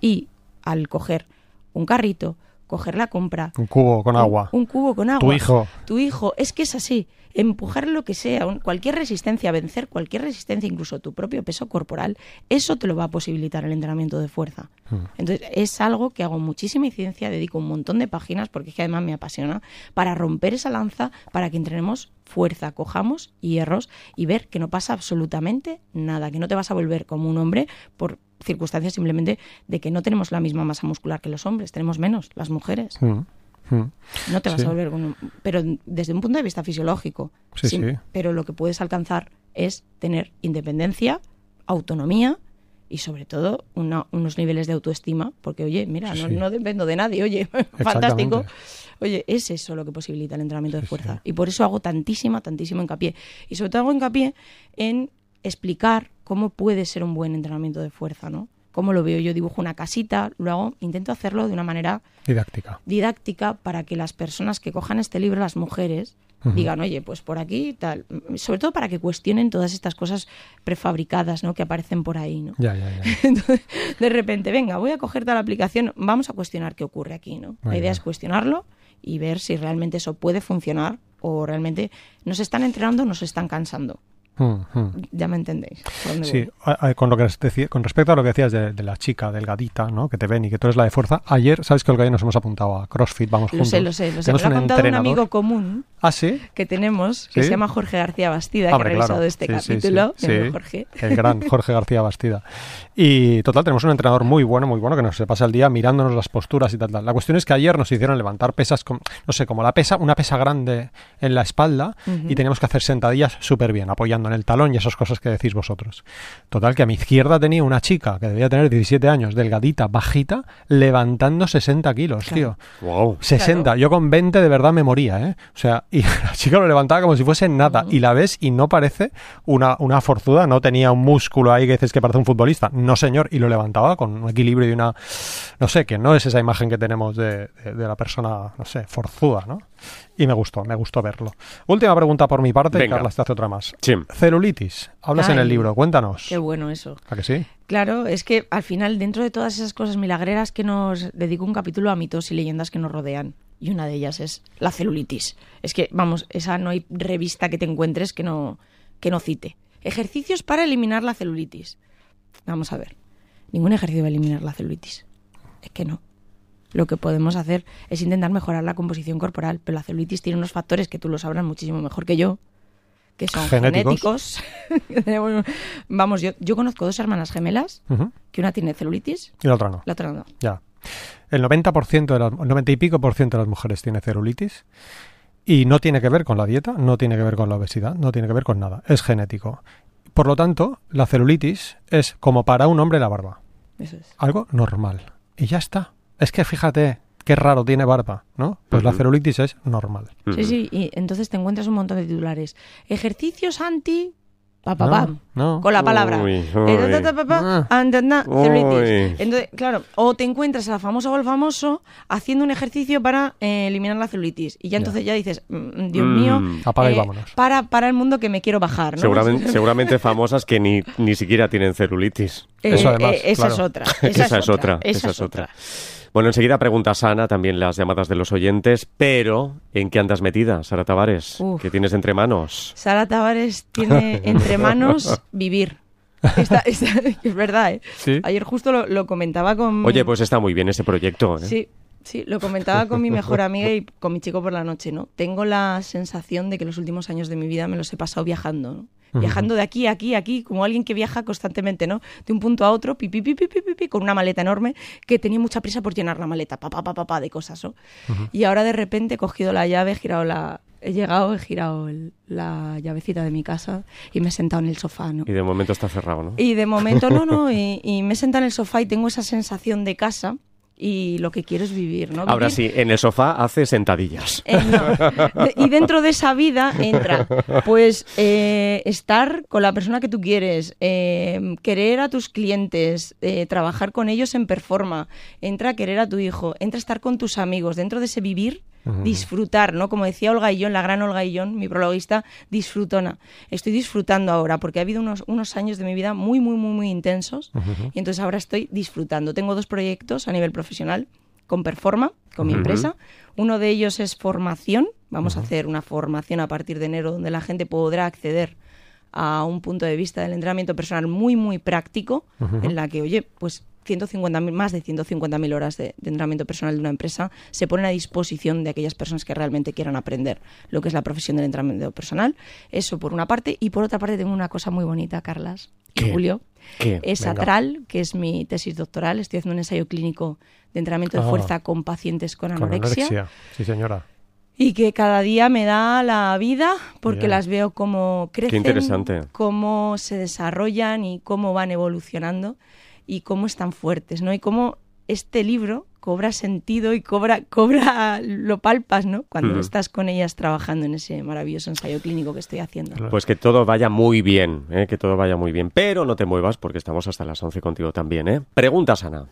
[SPEAKER 3] Y al coger un carrito, coger la compra,
[SPEAKER 2] Un cubo con agua.
[SPEAKER 3] un, cubo con agua,
[SPEAKER 2] Tu hijo.
[SPEAKER 3] tu hijo, es que es así. Empujar lo que sea, un- cualquier resistencia, vencer cualquier resistencia, incluso tu propio peso corporal, eso te lo va a posibilitar el entrenamiento de fuerza.
[SPEAKER 2] Mm.
[SPEAKER 3] Entonces, es algo que hago muchísima ciencia, dedico un montón de páginas, porque es que además me apasiona, para romper esa lanza, para que entrenemos fuerza, cojamos hierros y ver que no pasa absolutamente nada, que no te vas a volver como un hombre por circunstancias simplemente de que no tenemos la misma masa muscular que los hombres, tenemos menos, las mujeres.
[SPEAKER 2] Mm. Mm.
[SPEAKER 3] No te vas
[SPEAKER 2] Sí.
[SPEAKER 3] a volver con un- Pero desde un punto de vista fisiológico.
[SPEAKER 2] Sí, sí.
[SPEAKER 3] Pero lo que puedes alcanzar es tener independencia, autonomía y sobre todo una- unos niveles de autoestima. Porque, oye, mira,
[SPEAKER 2] Sí,
[SPEAKER 3] no, dependo de nadie, oye, fantástico. Oye, es eso lo que posibilita el entrenamiento de
[SPEAKER 2] Sí,
[SPEAKER 3] fuerza.
[SPEAKER 2] sí.
[SPEAKER 3] Y por eso hago tantísima, tantísimo hincapié. Y sobre todo hago hincapié en explicar cómo puede ser un buen entrenamiento de fuerza, ¿no? Cómo lo veo. Yo dibujo una casita, lo hago, intento hacerlo de una manera
[SPEAKER 2] Didáctica.
[SPEAKER 3] didáctica para que las personas que cojan este libro, las mujeres, digan, oye, pues por aquí tal. Sobre todo para que cuestionen todas estas cosas prefabricadas, ¿no? Que aparecen por ahí, ¿no?
[SPEAKER 2] Ya, ya, ya.
[SPEAKER 3] Entonces, de repente, venga, voy a coger tal aplicación, vamos a cuestionar qué ocurre aquí, ¿no?
[SPEAKER 2] Muy
[SPEAKER 3] La idea
[SPEAKER 2] bien.
[SPEAKER 3] es cuestionarlo y ver si realmente eso puede funcionar o realmente nos están entrenando o nos están cansando.
[SPEAKER 2] Mm, mm.
[SPEAKER 3] Ya me entendéis.
[SPEAKER 2] Sí,
[SPEAKER 3] voy.
[SPEAKER 2] a- a- con, lo que con respecto a lo que decías de, de la chica delgadita, ¿no? Que te ven y que tú eres la de fuerza. Ayer, ¿sabes que Olga y nos hemos apuntado a CrossFit? Vamos
[SPEAKER 3] Lo
[SPEAKER 2] juntos.
[SPEAKER 3] sé, lo sé, lo sé. Lo ha
[SPEAKER 2] un
[SPEAKER 3] contado un amigo común
[SPEAKER 2] Ah, sí.
[SPEAKER 3] que tenemos, que
[SPEAKER 2] ¿Sí?
[SPEAKER 3] se llama Jorge García Bastida, que ha revisado
[SPEAKER 2] claro.
[SPEAKER 3] este
[SPEAKER 2] Sí,
[SPEAKER 3] capítulo.
[SPEAKER 2] sí.
[SPEAKER 3] Jorge.
[SPEAKER 2] El gran Jorge García Bastida. Y total, tenemos un entrenador muy bueno, muy bueno, que nos se pasa el día mirándonos las posturas y tal, tal. La cuestión es que ayer nos hicieron levantar pesas, con, no sé, como la pesa, una pesa grande en la espalda
[SPEAKER 3] Ujú.
[SPEAKER 2] y teníamos que hacer sentadillas súper bien, apoyándonos en el talón y esas cosas que decís vosotros. Total, que a mi izquierda tenía una chica que debía tener 17 años, delgadita, bajita, levantando 60 kilos, tío.
[SPEAKER 1] Wow.
[SPEAKER 2] 60. Yo con 20 de verdad me moría, ¿eh? O sea, y la chica lo levantaba como si fuese nada. Y la ves y no parece una, una forzuda, no tenía un músculo ahí que dices que parece un futbolista. No, señor. Y lo levantaba con un equilibrio y una... No sé, que no es esa imagen que tenemos de, de- de la persona, no sé, forzuda, ¿no? Y me gustó, me gustó verlo. Última pregunta por mi parte y
[SPEAKER 1] Venga.
[SPEAKER 2] Carla te hace otra más.
[SPEAKER 1] Sí.
[SPEAKER 2] Celulitis. Hablas en el libro, cuéntanos.
[SPEAKER 3] Qué bueno eso.
[SPEAKER 2] ¿A que sí?
[SPEAKER 3] Claro, es que al final, dentro de todas esas cosas milagreras que nos dedico un capítulo a mitos y leyendas que nos rodean. Y una de ellas es la celulitis. Es que, vamos, esa no hay revista que te encuentres que no, que no cite. Ejercicios para eliminar la celulitis. Vamos a ver. Ningún ejercicio va a eliminar la celulitis. Es que no. Lo que podemos hacer es intentar mejorar la composición corporal, pero la celulitis tiene unos factores que tú lo sabrás muchísimo mejor que yo, que son
[SPEAKER 2] Genéticos.
[SPEAKER 3] Vamos, yo, yo conozco dos hermanas gemelas, que una tiene celulitis,
[SPEAKER 2] Y la otra no.
[SPEAKER 3] la otra no.
[SPEAKER 2] Ya. El 90% de las, el 90 y pico por ciento de las mujeres tiene celulitis y no tiene que ver con la dieta, no tiene que ver con la obesidad, no tiene que ver con nada, es genético. Por lo tanto, la celulitis es como para un hombre la barba,
[SPEAKER 3] Eso es.
[SPEAKER 2] algo normal. Y ya está. Es que fíjate qué raro tiene barba, ¿no? Pues la celulitis es normal.
[SPEAKER 3] Sí, sí, y entonces te encuentras un montón de titulares. Ejercicios anti... Pa, pa, pa,
[SPEAKER 2] No, no.
[SPEAKER 3] Con la palabra.
[SPEAKER 1] Uy, uy.
[SPEAKER 2] Ah.
[SPEAKER 3] na, celulitis. Entonces, claro, o te encuentras a la famosa o al famoso haciendo un ejercicio para eh, eliminar la celulitis. Y ya entonces ya dices, mm, Dios
[SPEAKER 1] Mm.
[SPEAKER 3] mío,
[SPEAKER 2] Apaga y
[SPEAKER 3] eh,
[SPEAKER 2] vámonos.
[SPEAKER 3] para, para el mundo que me quiero bajar. ¿no?
[SPEAKER 1] Seguramente, seguramente famosas que ni, ni siquiera tienen celulitis.
[SPEAKER 3] Eh,
[SPEAKER 2] Eso además,
[SPEAKER 3] eh, esa
[SPEAKER 2] claro.
[SPEAKER 3] es otra.
[SPEAKER 1] Esa, es otra. Esa es otra. Bueno, enseguida pregunta Sana, también las llamadas de los oyentes, pero ¿en qué andas metida, Sara Tavares?
[SPEAKER 3] Uf.
[SPEAKER 1] ¿Qué tienes entre manos?
[SPEAKER 3] Sara Tavares tiene entre manos vivir. Esta- esta- es verdad, ¿eh?
[SPEAKER 2] Sí.
[SPEAKER 3] Ayer justo lo, lo comentaba con...
[SPEAKER 1] Oye, pues está muy bien ese proyecto. ¿eh?
[SPEAKER 3] Sí, sí, lo comentaba con mi mejor amiga y con mi chico por la noche, ¿no? Tengo la sensación de que los últimos años de mi vida me los he pasado viajando, ¿no? Viajando de aquí a aquí, a aquí, como alguien que viaja constantemente, ¿no? De un punto a otro, pi, pi, pi, pi, pi, pi, pi, con una maleta enorme, que tenía mucha prisa por llenar la maleta, pa, pa, pa, pa, pa, de cosas, ¿no? Y ahora de repente he cogido la llave, he girado la... He llegado, he girado el- la llavecita de mi casa y me he sentado en el sofá, ¿no?
[SPEAKER 1] Y de momento está cerrado, ¿no?
[SPEAKER 3] Y de momento no, no, y, y me he sentado en el sofá y tengo esa sensación de casa y lo que quiero es vivir, ¿no?
[SPEAKER 1] Ahora sí, en el sofá hace sentadillas.
[SPEAKER 3] eh, no. Y dentro de esa vida entra, pues, eh, estar con la persona que tú quieres, eh, querer a tus clientes, trabajar con ellos en performa, entra a querer a tu hijo, entra a estar con tus amigos, dentro de ese vivir, disfrutar, ¿no? Como decía Olga Illón, la gran Olga Illón, mi prologuista, disfrutona. Estoy disfrutando ahora porque ha habido unos, unos años de mi vida muy, muy, muy, muy intensos y entonces ahora estoy disfrutando. Tengo dos proyectos a nivel profesional con Performa, con mi empresa. Uno de ellos es formación. Vamos a hacer una formación a partir de enero donde la gente podrá acceder a un punto de vista del entrenamiento personal muy, muy práctico, en la que, oye, pues 150.000, más de 150.000 horas de, de entrenamiento personal de una empresa se ponen a disposición de aquellas personas que realmente quieran aprender lo que es la profesión del entrenamiento personal. Eso por una parte. Y por otra parte tengo una cosa muy bonita, Carlas y
[SPEAKER 1] ¿Qué?
[SPEAKER 3] Julio.
[SPEAKER 1] ¿Qué?
[SPEAKER 3] Es
[SPEAKER 2] Venga.
[SPEAKER 3] Atral, que es mi tesis doctoral. Estoy haciendo un ensayo clínico de entrenamiento de
[SPEAKER 2] Ah.
[SPEAKER 3] fuerza con pacientes con
[SPEAKER 2] Con
[SPEAKER 3] anorexia.
[SPEAKER 2] anorexia. Sí, señora.
[SPEAKER 3] Y que cada día me da la vida porque
[SPEAKER 2] Bien.
[SPEAKER 3] las veo cómo crecen, cómo se desarrollan y cómo van evolucionando y cómo están fuertes, ¿no? Y cómo este libro cobra sentido y cobra, cobra lo palpas, ¿no? Cuando estás con ellas trabajando en ese maravilloso ensayo clínico que estoy haciendo.
[SPEAKER 1] Pues que todo vaya muy bien, ¿eh? que todo vaya muy bien. Pero no te muevas porque estamos hasta las 11 contigo también. ¿eh? Preguntas, Ana.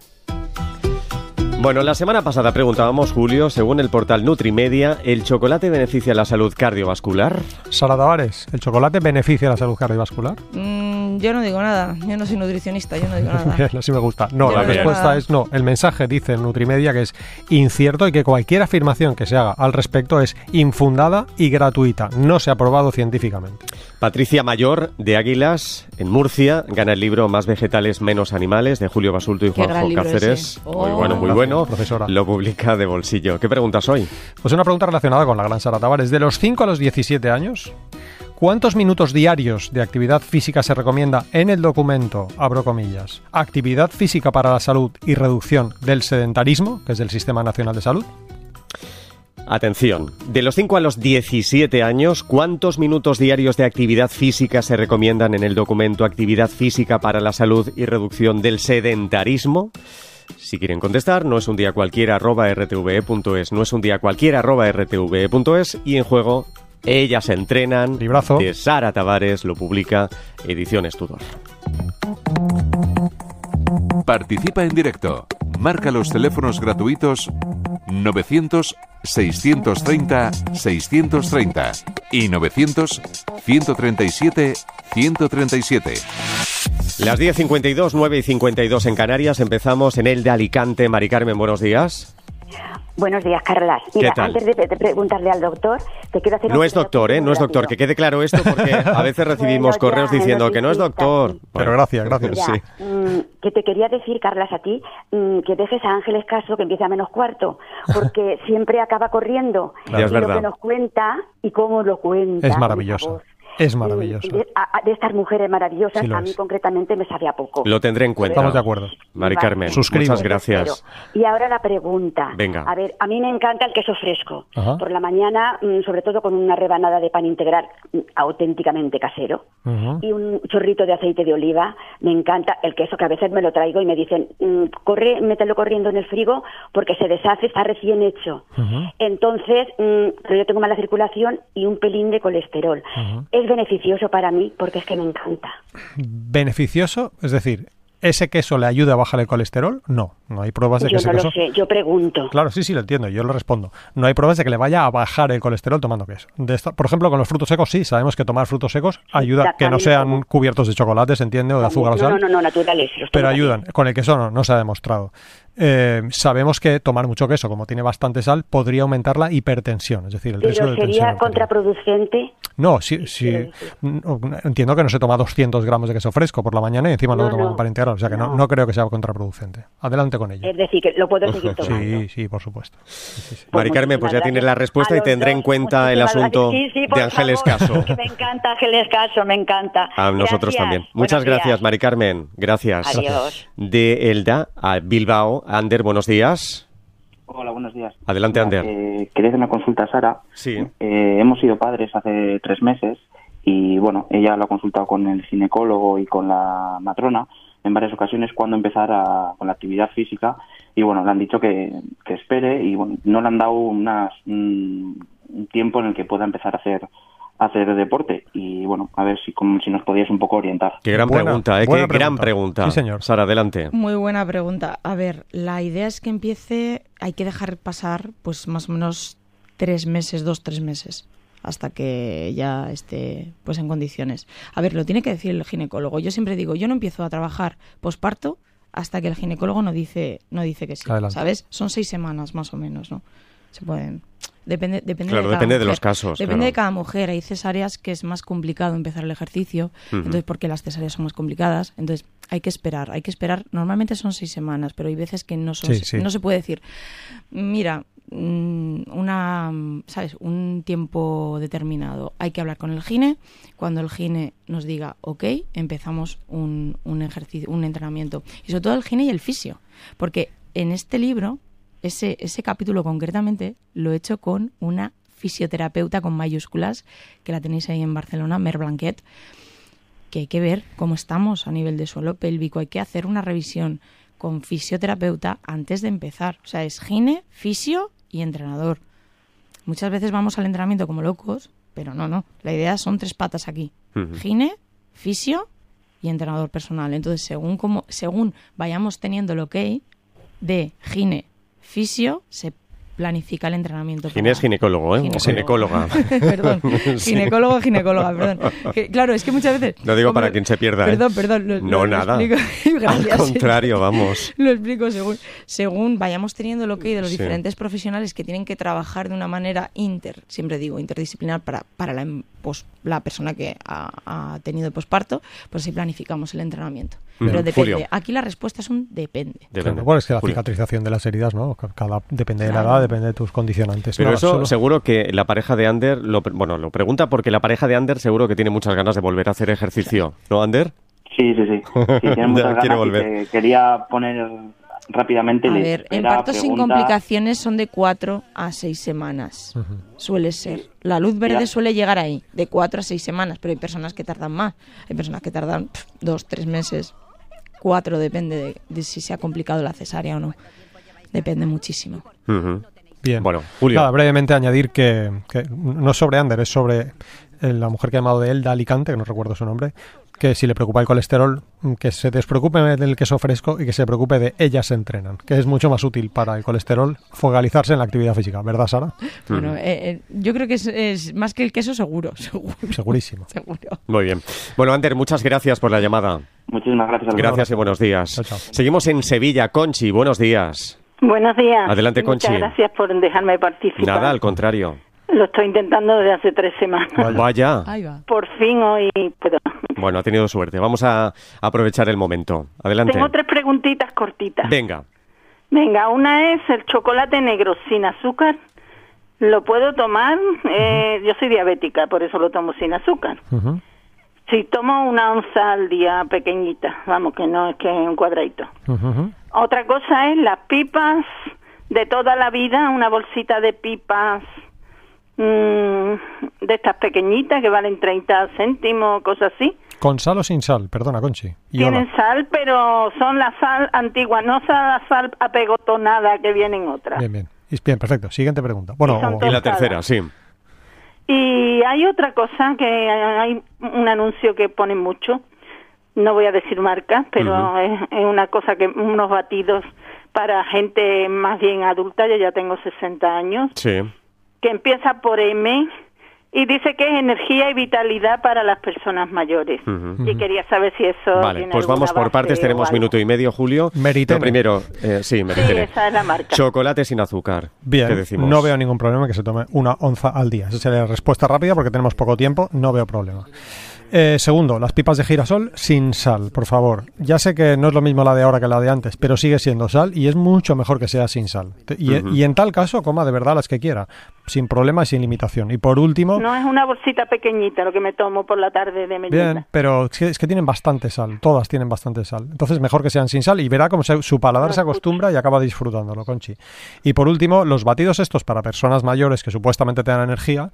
[SPEAKER 1] Bueno, la semana pasada preguntábamos, Julio, según el portal Nutrimedia, ¿el chocolate beneficia la salud cardiovascular?
[SPEAKER 2] Sara Tavares, ¿el chocolate beneficia la salud cardiovascular?
[SPEAKER 3] Mm, yo no digo nada, yo no soy nutricionista, yo no digo nada.
[SPEAKER 2] Así me gusta. No,
[SPEAKER 3] Yo
[SPEAKER 2] la
[SPEAKER 3] no
[SPEAKER 2] respuesta es no. El mensaje dice en Nutrimedia que es incierto y que cualquier afirmación que se haga al respecto es infundada y gratuita. No se ha probado científicamente.
[SPEAKER 1] Patricia Mayor, de Águilas, en Murcia, gana el libro Más vegetales, menos animales, de Julio Basulto y Juanjo Cáceres.
[SPEAKER 3] ese.
[SPEAKER 1] Muy
[SPEAKER 3] Oh.
[SPEAKER 1] bueno, muy bueno.
[SPEAKER 2] profesora.
[SPEAKER 1] Lo publica de bolsillo. ¿Qué preguntas hoy?
[SPEAKER 2] Pues una pregunta relacionada con la gran Sara Tavares. De los 5 a los 17 años, ¿cuántos minutos diarios de actividad física se recomienda en el documento, abro comillas, actividad física para la salud y reducción del sedentarismo, que es del Sistema Nacional de Salud?
[SPEAKER 1] Atención, de los 5 a los 17 años, ¿cuántos minutos diarios de actividad física se recomiendan en el documento Actividad Física para la Salud y Reducción del Sedentarismo? Si quieren contestar, no es un día cualquiera arroba rtve.es, no es un día cualquiera arroba rtve.es y en juego Ellas entrenan
[SPEAKER 2] Librazo.
[SPEAKER 1] de Sara Tavares, lo publica Ediciones Tudor.
[SPEAKER 5] Participa en directo. Marca los teléfonos gratuitos 900 630 630 y 900 137 137.
[SPEAKER 1] Las 10.52, 9 y 52 en Canarias, empezamos en el de Alicante. Mari Carmen, buenos días.
[SPEAKER 6] Buenos días, Carlas. Mira,
[SPEAKER 1] tal?
[SPEAKER 6] antes de, de preguntarle al doctor, te quiero hacer
[SPEAKER 1] No
[SPEAKER 6] un
[SPEAKER 1] es doctor, ¿eh? No es doctor. Que quede claro esto porque a veces recibimos
[SPEAKER 6] Bueno, ya,
[SPEAKER 1] correos diciendo que no es doctor.
[SPEAKER 6] noticista,
[SPEAKER 2] Pero gracias, gracias.
[SPEAKER 6] Mira,
[SPEAKER 1] Sí.
[SPEAKER 6] mm, que te quería decir, Carlas, a ti, mm, que dejes a Ángeles Caso, que empieza a menos cuarto, porque siempre acaba corriendo.
[SPEAKER 1] Claro. Ya es
[SPEAKER 6] y lo
[SPEAKER 1] verdad.
[SPEAKER 6] que nos cuenta y cómo lo cuenta.
[SPEAKER 2] Es maravilloso. Es maravilloso.
[SPEAKER 6] De, estas mujeres maravillosas,
[SPEAKER 2] Sí
[SPEAKER 6] a mí
[SPEAKER 2] es.
[SPEAKER 6] concretamente me sabe a poco.
[SPEAKER 1] Lo tendré en cuenta.
[SPEAKER 2] Estamos de acuerdo.
[SPEAKER 1] Mari. Carmen,
[SPEAKER 2] Suscribo.
[SPEAKER 1] muchas gracias.
[SPEAKER 6] Y ahora la pregunta.
[SPEAKER 1] Venga.
[SPEAKER 6] A ver, a mí me encanta el queso fresco.
[SPEAKER 2] Ajá.
[SPEAKER 6] Por la mañana, mm, sobre todo con una rebanada de pan integral mm, auténticamente casero. Y un chorrito de aceite de oliva. Me encanta el queso, que a veces me lo traigo y me dicen, mm, corre, mételo corriendo en el frigo porque se deshace, está recién hecho. Entonces, mm, pero yo tengo mala circulación y un pelín de colesterol. Es beneficioso para mí porque es que me encanta.
[SPEAKER 2] ¿Beneficioso? Es decir, ¿ese queso le ayuda a bajar el colesterol? No, no hay pruebas de que
[SPEAKER 6] Yo
[SPEAKER 2] ese
[SPEAKER 6] no
[SPEAKER 2] queso...
[SPEAKER 6] lo sé, yo pregunto.
[SPEAKER 2] Claro, sí, sí, lo entiendo, yo lo respondo. No hay pruebas de que le vaya a bajar el colesterol tomando queso. De esta- por ejemplo, con los frutos secos sí, sabemos que tomar frutos secos ayuda,
[SPEAKER 6] ya
[SPEAKER 2] que no sean cubiertos de chocolate, se entiende, o de azúcar o sal.
[SPEAKER 6] no, no, no, naturales.
[SPEAKER 2] pero ayudan. Con el queso no, no se ha demostrado. Eh, sabemos que tomar mucho queso, como tiene bastante sal, podría aumentar la hipertensión, es decir, el riesgo
[SPEAKER 6] Pero
[SPEAKER 2] de tensión.
[SPEAKER 6] sería contraproducente.
[SPEAKER 2] No, sí, sí. entiendo que no se toma 200 gramos de queso fresco por la mañana y encima no, lo toman
[SPEAKER 6] no.
[SPEAKER 2] para integrar, o sea que no,
[SPEAKER 6] No.
[SPEAKER 2] no creo que sea contraproducente. Adelante con ello.
[SPEAKER 6] Es decir, que lo puedo seguir tomando.
[SPEAKER 2] Sí, sí, por supuesto. Sí, sí, sí.
[SPEAKER 1] Mari Carmen, pues ya tienes la respuesta y tendré en cuenta el asunto de Ángeles
[SPEAKER 6] favor,
[SPEAKER 1] Caso.
[SPEAKER 6] que me encanta Ángeles Caso, me encanta.
[SPEAKER 1] A nosotros
[SPEAKER 6] Gracias.
[SPEAKER 1] también. Muchas
[SPEAKER 6] Buenos
[SPEAKER 1] gracias,
[SPEAKER 6] días.
[SPEAKER 1] Mari Carmen. Gracias.
[SPEAKER 6] Adiós.
[SPEAKER 1] De Elda a Bilbao. Ander, buenos días.
[SPEAKER 7] Hola, buenos días.
[SPEAKER 1] Adelante,
[SPEAKER 7] Mira,
[SPEAKER 1] Ander.
[SPEAKER 7] eh, quería hacer una consulta a Sara.
[SPEAKER 1] Sí.
[SPEAKER 7] Eh, hemos sido padres hace tres meses y, bueno, ella lo ha consultado con el ginecólogo y con la matrona en varias ocasiones cuando empezar a- con la actividad física y, bueno, le han dicho que, que espere y, bueno, no le han dado unas, un, tiempo en el que pueda empezar a hacer hacer deporte y bueno a ver si como si nos podíais un poco orientar
[SPEAKER 1] Qué gran
[SPEAKER 2] Buena-
[SPEAKER 1] pregunta, ¿eh? Qué gran
[SPEAKER 2] pregunta.
[SPEAKER 1] pregunta.
[SPEAKER 2] Sí, señor.
[SPEAKER 1] Sara, adelante.
[SPEAKER 3] Muy buena pregunta. A ver, la idea es que empiece, hay que dejar pasar pues más o menos tres meses, dos, tres meses, hasta que ya esté pues en condiciones. A ver, lo tiene que decir el ginecólogo. Yo siempre digo, yo no empiezo a trabajar posparto hasta que el ginecólogo no dice, no dice que sí.
[SPEAKER 2] Adelante.
[SPEAKER 3] ¿Sabes? Son seis semanas más o menos, ¿no? Se pueden. Depende, depende
[SPEAKER 1] Claro,
[SPEAKER 3] de cada
[SPEAKER 1] depende de los casos,
[SPEAKER 3] Depende
[SPEAKER 1] claro.
[SPEAKER 3] de cada mujer. Hay cesáreas que es más complicado empezar el ejercicio,
[SPEAKER 1] Ujú.
[SPEAKER 3] entonces porque las cesáreas son más complicadas, entonces hay que esperar, hay que esperar. Normalmente son seis semanas, pero hay veces que no son,
[SPEAKER 2] Sí, sí.
[SPEAKER 3] no se puede decir. Mira, mm, una, sabes, un tiempo determinado. Hay que hablar con el gine. Cuando el gine nos diga, ok, empezamos un, un ejercicio, un entrenamiento. Y sobre todo el gine y el fisio, porque en este libro ese, ese capítulo concretamente lo he hecho con una fisioterapeuta con mayúsculas, que la tenéis ahí en Barcelona, Mer Blanquet, que hay que ver cómo estamos a nivel de suelo pélvico, hay que hacer una revisión con fisioterapeuta antes de empezar. O sea, es gine, fisio y entrenador. Muchas veces vamos al entrenamiento como locos, pero no, no. La idea son tres patas aquí. Gine, fisio y entrenador personal. Entonces, según como, según vayamos teniendo el ok de gine, fisio, se planifica el entrenamiento.
[SPEAKER 1] Gine es
[SPEAKER 3] para-
[SPEAKER 1] ginecólogo, ¿eh? Ginecóloga.
[SPEAKER 3] perdón,
[SPEAKER 1] Sí.
[SPEAKER 3] ginecólogo, ginecóloga, perdón. Que, claro, es que muchas veces...
[SPEAKER 1] Lo digo para quien se pierda, ¿eh?
[SPEAKER 3] Perdón, perdón. lo-
[SPEAKER 1] No,
[SPEAKER 3] lo- lo
[SPEAKER 1] nada.
[SPEAKER 3] Gracias.
[SPEAKER 1] Al contrario, vamos.
[SPEAKER 3] Lo explico según, según vayamos teniendo el ok de los
[SPEAKER 1] Sí.
[SPEAKER 3] diferentes profesionales que tienen que trabajar de una manera inter, siempre digo, interdisciplinar para, para la, em- pos- la persona que ha, ha tenido posparto, pues así planificamos el entrenamiento. Pero depende.
[SPEAKER 1] Julio.
[SPEAKER 3] Aquí la respuesta es un depende.
[SPEAKER 1] Depende.
[SPEAKER 2] Claro, bueno, es que la
[SPEAKER 1] Julio.
[SPEAKER 2] cicatrización de las heridas, ¿no? Cada, depende de la edad, depende de tus condicionantes.
[SPEAKER 1] Pero
[SPEAKER 2] Nada,
[SPEAKER 1] eso
[SPEAKER 2] solo-
[SPEAKER 1] seguro que la pareja de Ander, lo, bueno, lo pregunta porque la pareja de Ander seguro que tiene muchas ganas de volver a hacer ejercicio. ¿No, Ander?
[SPEAKER 7] sí sí sí, sí tiene muchas
[SPEAKER 1] quiere
[SPEAKER 7] ganas y
[SPEAKER 1] volver.
[SPEAKER 7] que quería poner rápidamente
[SPEAKER 3] A ver, en partos sin
[SPEAKER 7] pregunta.
[SPEAKER 3] complicaciones son de 4 a 6 semanas.
[SPEAKER 2] Ujú.
[SPEAKER 3] Suele ser. La luz verde
[SPEAKER 7] Mira.
[SPEAKER 3] suele llegar ahí, de 4 a 6 semanas, pero hay personas que tardan más. Hay personas que tardan 2, 3 meses, 4, depende de, de si se ha complicado la cesárea o no. Depende muchísimo.
[SPEAKER 1] Ujú.
[SPEAKER 2] Bien.
[SPEAKER 1] Bueno, Julio.
[SPEAKER 2] Nada, brevemente añadir que, que no es sobre Ander, es sobre eh, la mujer que ha llamado de Elda Alicante, que no recuerdo su nombre, que si le preocupa el colesterol, mm, que se despreocupe del queso fresco y que se preocupe de ellas se entrenan, que es mucho más útil para el colesterol focalizarse en la actividad física, ¿verdad, Sara?
[SPEAKER 3] Bueno, eh, eh, yo creo que es, es más que el queso seguro, seguro.
[SPEAKER 2] Segurísimo.
[SPEAKER 3] seguro.
[SPEAKER 1] Muy bien. Bueno, Ander, muchas gracias por la llamada.
[SPEAKER 7] Muchísimas gracias. a
[SPEAKER 1] Gracias y buenos días.
[SPEAKER 2] Chao, chao.
[SPEAKER 1] Seguimos en Sevilla. Conchi, buenos días.
[SPEAKER 8] Buenos días.
[SPEAKER 1] Adelante,
[SPEAKER 8] Muchas
[SPEAKER 1] Conchi.
[SPEAKER 8] gracias por dejarme participar.
[SPEAKER 1] Nada, al contrario.
[SPEAKER 8] Lo estoy intentando desde hace tres semanas.
[SPEAKER 1] Vaya.
[SPEAKER 3] Ahí va.
[SPEAKER 8] Por fin hoy puedo.
[SPEAKER 1] Bueno, ha tenido suerte. Vamos a aprovechar el momento. Adelante.
[SPEAKER 8] Tengo tres preguntitas cortitas.
[SPEAKER 1] Venga.
[SPEAKER 8] Venga, una es el chocolate negro sin azúcar. ¿Lo puedo tomar? Eh, yo soy diabética, por eso lo tomo sin azúcar.
[SPEAKER 2] Ujú.
[SPEAKER 8] Si tomo una onza al día pequeñita, vamos, que no es que un cuadradito.
[SPEAKER 2] Ujú, ujú.
[SPEAKER 8] Otra cosa es las pipas de toda la vida, una bolsita de pipas mm, de estas pequeñitas que valen 30 céntimos, cosas así.
[SPEAKER 2] ¿Con sal o sin sal? Perdona, Conchi. Y hola.
[SPEAKER 8] Tienen sal, pero son la sal antigua, no son la sal apegotonada que vienen otras.
[SPEAKER 2] Bien, bien. Y- Bien, perfecto. Siguiente pregunta. Bueno,
[SPEAKER 8] Y
[SPEAKER 1] la tercera, sí.
[SPEAKER 8] Y hay otra cosa que hay un anuncio que ponen mucho, no voy a decir marca, pero
[SPEAKER 1] Ujú.
[SPEAKER 8] es, es una cosa que unos batidos para gente más bien adulta, yo ya tengo 60 años,
[SPEAKER 1] Sí.
[SPEAKER 8] que empieza por M y dice que es energía y vitalidad para las personas mayores.
[SPEAKER 1] Ujú.
[SPEAKER 8] Y quería saber si eso
[SPEAKER 1] Vale,
[SPEAKER 8] tiene
[SPEAKER 1] pues vamos por partes. Tenemos minuto y medio, Julio.
[SPEAKER 2] Meritene.
[SPEAKER 1] Lo primero, eh, sí,
[SPEAKER 8] Sí,
[SPEAKER 1] Meritene.
[SPEAKER 8] esa es la marca.
[SPEAKER 1] Chocolate sin azúcar.
[SPEAKER 2] Bien,
[SPEAKER 1] ¿Qué decimos?
[SPEAKER 2] no veo ningún problema que se tome una onza al día. Esa sería la respuesta rápida porque tenemos poco tiempo, no veo problema. Eh, segundo, las pipas de girasol sin sal, por favor. Ya sé que no es lo mismo la de ahora que la de antes, pero sigue siendo sal y es mucho mejor que sea sin sal. Y, en tal caso, coma de verdad las que quiera, sin problema y sin limitación. Y por último,
[SPEAKER 8] No es una bolsita pequeñita lo que me tomo por la tarde de merienda.
[SPEAKER 2] Bien, pero es que, es que tienen bastante sal, todas tienen bastante sal. Entonces mejor que sean sin sal y verá cómo se- su paladar se acostumbra y acaba disfrutándolo, Conchi. Y por último, los batidos estos para personas mayores que supuestamente te dan energía,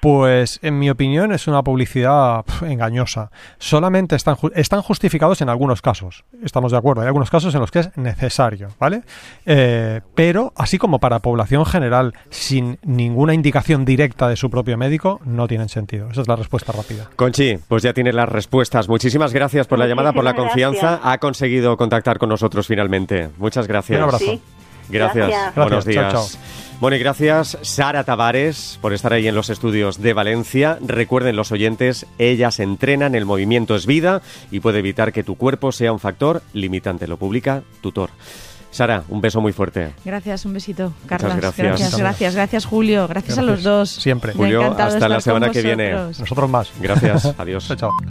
[SPEAKER 2] pues en mi opinión es una publicidad engañosa. Solamente están, ju- están justificados en algunos casos, estamos de acuerdo, hay algunos casos en los que es necesario, ¿vale? Eh, pero así como para población general, sin ninguna indicación directa de su propio médico, no tienen sentido. Esa es la respuesta rápida.
[SPEAKER 1] Conchi, pues ya tienes las respuestas. Muchísimas gracias por la llamada, por la confianza.
[SPEAKER 8] gracias.
[SPEAKER 1] Ha conseguido contactar con nosotros finalmente. Muchas gracias.
[SPEAKER 2] Un abrazo.
[SPEAKER 8] Sí.
[SPEAKER 1] Gracias.
[SPEAKER 8] Gracias.
[SPEAKER 1] Buenos días.
[SPEAKER 2] Chao,
[SPEAKER 1] Bueno, y gracias Sara Tavares por estar ahí en los estudios de Valencia. Recuerden los oyentes, ellas entrenan, el movimiento es vida y puede evitar que tu cuerpo sea un factor limitante. Lo publica Tutor. Sara, un beso muy fuerte.
[SPEAKER 3] Gracias, un besito, Carlas.
[SPEAKER 1] gracias.
[SPEAKER 3] gracias, gracias, gracias, Julio. Gracias, a los dos.
[SPEAKER 2] Siempre.
[SPEAKER 1] Julio, hasta la semana que viene.
[SPEAKER 2] Nosotros más.
[SPEAKER 1] Gracias. Adiós.
[SPEAKER 2] Chao, chao.